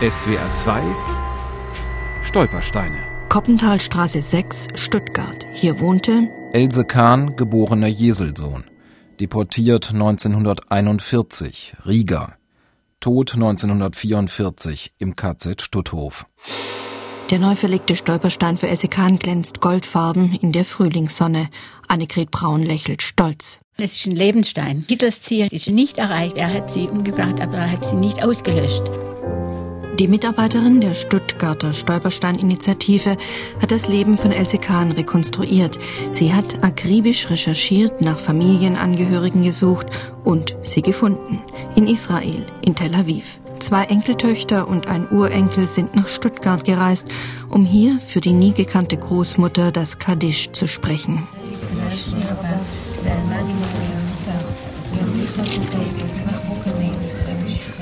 SWR 2 Stolpersteine. Koppenthalstraße 6, Stuttgart. Hier wohnte Else Kahn, geborener Jeselsohn. Deportiert 1941, Riga. Tod 1944 im KZ Stutthof. Der neu verlegte Stolperstein für Else Kahn glänzt goldfarben in der Frühlingssonne. Annegret Braun lächelt stolz. Es ist ein Lebensstein. Hitlers Ziel ist nicht erreicht. Er hat sie umgebracht, aber er hat sie nicht ausgelöscht. Die Mitarbeiterin der Stuttgarter Stolperstein-Initiative hat das Leben von Else Kahn rekonstruiert. Sie hat akribisch recherchiert, nach Familienangehörigen gesucht und sie gefunden. In Israel, in Tel Aviv. Zwei Enkeltöchter und ein Urenkel sind nach Stuttgart gereist, um hier für die nie gekannte Großmutter das Kaddisch zu sprechen.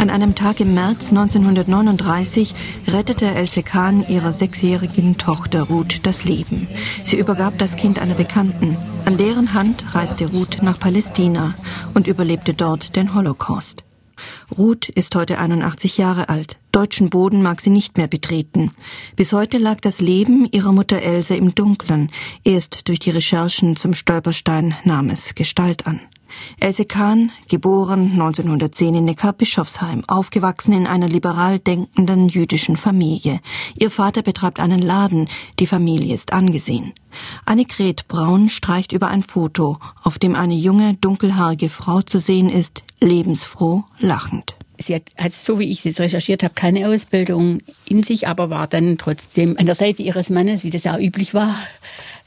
An einem Tag im März 1939 rettete Else Kahn ihrer sechsjährigen Tochter Ruth das Leben. Sie übergab das Kind einer Bekannten. An deren Hand reiste Ruth nach Palästina und überlebte dort den Holocaust. Ruth ist heute 81 Jahre alt. Deutschen Boden mag sie nicht mehr betreten. Bis heute lag das Leben ihrer Mutter Else im Dunkeln. Erst durch die Recherchen zum Stolperstein nahm es Gestalt an. Else Kahn, geboren 1910 in Neckar-Bischofsheim, aufgewachsen in einer liberal denkenden jüdischen Familie. Ihr Vater betreibt einen Laden, die Familie ist angesehen. Annegret Braun streicht über ein Foto, auf dem eine junge, dunkelhaarige Frau zu sehen ist, lebensfroh, lachend. Sie hat, hat, so wie ich es recherchiert habe, keine Ausbildung in sich, aber war dann trotzdem an der Seite ihres Mannes, wie das auch üblich war,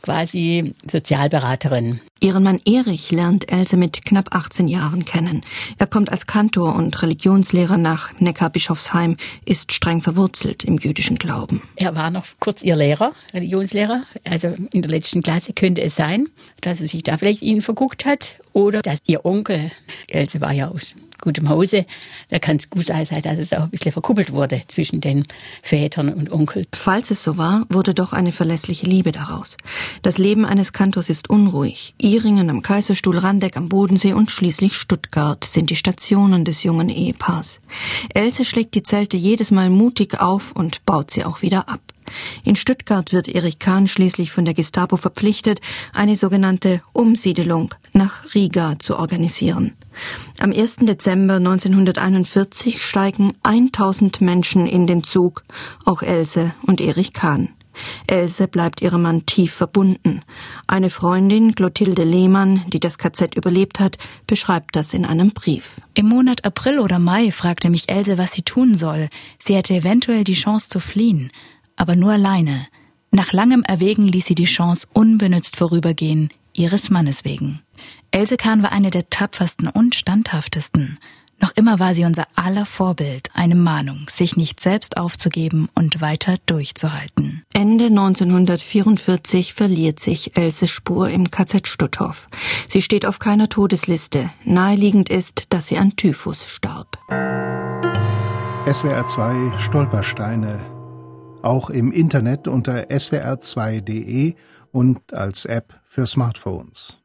quasi Sozialberaterin. Ihren Mann Erich lernt Else mit knapp 18 Jahren kennen. Er kommt als Kantor und Religionslehrer nach Neckarbischofsheim, ist streng verwurzelt im jüdischen Glauben. Er war noch kurz ihr Lehrer, Religionslehrer. Also in der letzten Klasse könnte es sein, dass er sich da vielleicht ihnen verguckt hat oder dass ihr Onkel, Else war ja aus gutem Hause, da kann es gut sein, dass es auch ein bisschen verkuppelt wurde zwischen den Vätern und Onkel. Falls es so war, wurde doch eine verlässliche Liebe daraus. Das Leben eines Kantors ist unruhig. Iringen am Kaiserstuhl, Randeck am Bodensee und schließlich Stuttgart sind die Stationen des jungen Ehepaars. Else schlägt die Zelte jedes Mal mutig auf und baut sie auch wieder ab. In Stuttgart wird Erich Kahn schließlich von der Gestapo verpflichtet, eine sogenannte Umsiedelung nach Riga zu organisieren. Am 1. Dezember 1941 steigen 1000 Menschen in den Zug, auch Else und Erich Kahn. Else bleibt ihrem Mann tief verbunden. Eine Freundin, Clotilde Lehmann, die das KZ überlebt hat, beschreibt das in einem Brief. Im Monat April oder Mai fragte mich Else, was sie tun soll. Sie hätte eventuell die Chance zu fliehen aber nur alleine. Nach langem Erwägen ließ sie die Chance unbenützt vorübergehen, ihres Mannes wegen. Else Kahn war eine der tapfersten und standhaftesten. Noch immer war sie unser aller Vorbild, eine Mahnung, sich nicht selbst aufzugeben und weiter durchzuhalten. Ende 1944 verliert sich Else Spur im KZ Stutthof. Sie steht auf keiner Todesliste. Naheliegend ist, dass sie an Typhus starb. SWR 2 Stolpersteine auch im Internet unter swr2.de und als App für Smartphones.